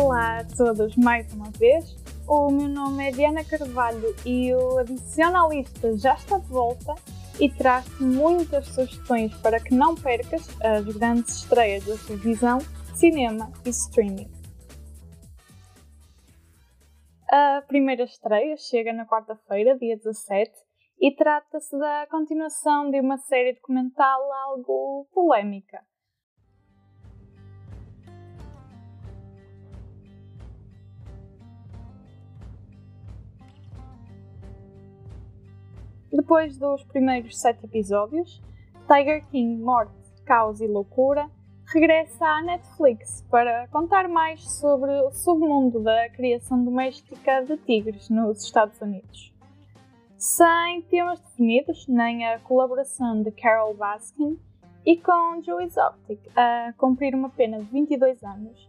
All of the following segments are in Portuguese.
Olá a todos mais uma vez. O meu nome é Diana Carvalho e o Adicionalista já está de volta e traz-te muitas sugestões para que não percas as grandes estreias da televisão, cinema e streaming. A primeira estreia chega na quarta-feira, dia 17, e trata-se da continuação de uma série documental algo polémica. Depois dos primeiros sete episódios, Tiger King Morte, Caos e Loucura regressa à Netflix para contar mais sobre o submundo da criação doméstica de tigres nos Estados Unidos. Sem temas definidos, nem a colaboração de Carol Baskin e com Joey Exotic a cumprir uma pena de 22 anos,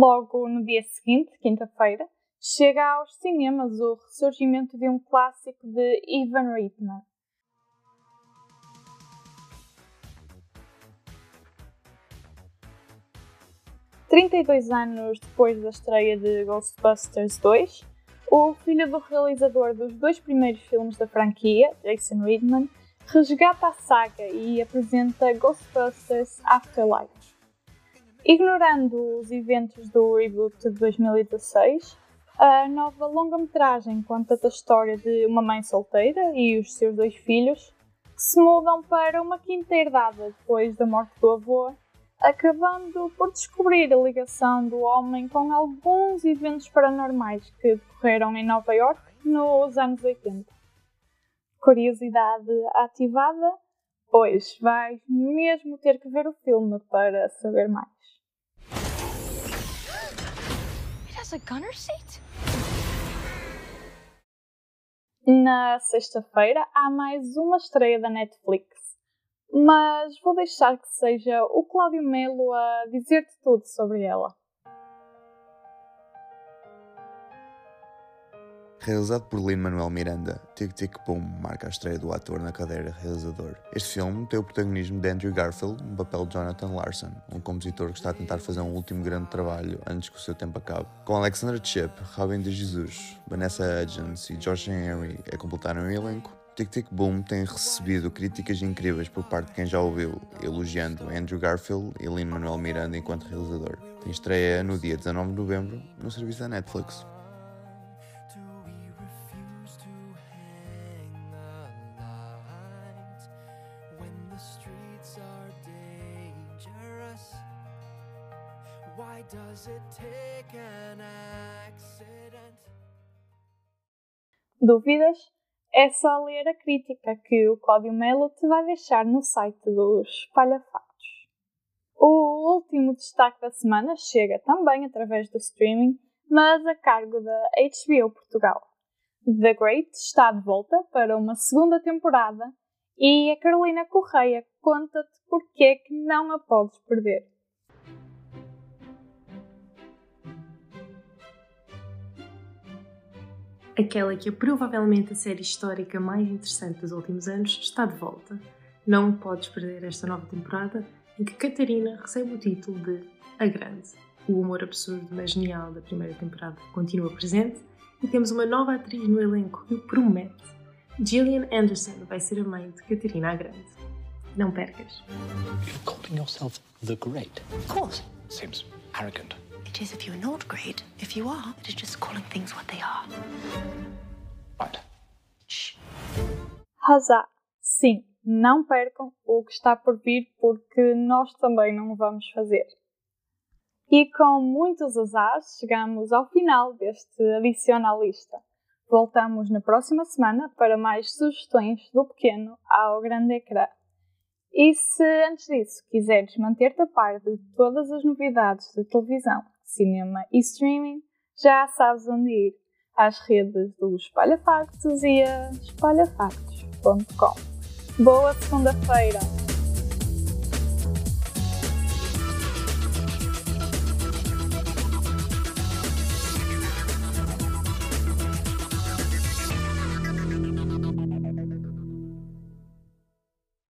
Logo no dia seguinte, quinta-feira, chega aos cinemas o ressurgimento de um clássico de Ivan Reitman. Trinta e dois anos depois da estreia de Ghostbusters 2, o filho do realizador dos dois primeiros filmes da franquia, Jason Reitman, resgata a saga e apresenta Ghostbusters Afterlife. Ignorando os eventos do reboot de 2016, a nova longa-metragem conta a história de uma mãe solteira e os seus dois filhos que se mudam para uma quinta herdada depois da morte do avô, acabando por descobrir a ligação do homem com alguns eventos paranormais que decorreram em Nova York nos anos 80. Curiosidade ativada? Pois vais mesmo ter que ver o filme para saber mais. has a gunner seat? Na sexta-feira há mais uma estreia da Netflix, mas vou deixar que seja o Cláudio Melo a dizer-te tudo sobre ela. Realizado por Lin-Manuel Miranda, Tic Tic Boom marca a estreia do ator na cadeira realizador. Este filme tem o protagonismo de Andrew Garfield no papel de Jonathan Larson, um compositor que está a tentar fazer um último grande trabalho antes que o seu tempo acabe. Com Alexandra Chip, Robin de Jesus, Vanessa Hudgens e George Henry a completarem o elenco, Tic Tic Boom tem recebido críticas incríveis por parte de quem já ouviu, elogiando Andrew Garfield e Lin-Manuel Miranda enquanto realizador. Tem estreia no dia 19 de novembro no serviço da Netflix. Dúvidas? É só ler a crítica que o Cláudio Melo te vai deixar no site dos Espalhafatos. O último destaque da semana chega também através do streaming, mas a cargo da HBO Portugal. The Great está de volta para uma segunda temporada e a Carolina Correia conta-te porque é que não a podes perder. Aquela que é provavelmente a série histórica mais interessante dos últimos anos está de volta. Não podes perder esta nova temporada em que Catarina recebe o título de A Grande. O humor absurdo, mas genial da primeira temporada continua presente e temos uma nova atriz no elenco que promete. Gillian Anderson vai ser a mãe de Catarina a Grande. Não percas. You're calling yourself the Great? Of course. Seems arrogant. It is if you're not great. If you are, it is just calling things what they are. Right. Shh. Hazá. Sim, não percam o que está por vir, porque nós também não vamos fazer. E com muitos azares, chegamos ao final deste adicionalista. Voltamos na próxima semana para mais sugestões do pequeno ao grande ecrã. E se antes disso quiseres manter-te a par de todas as novidades de televisão cinema e streaming, já sabes onde ir. às redes do Espalha Factos e a espalhafactos.com. Boa segunda-feira!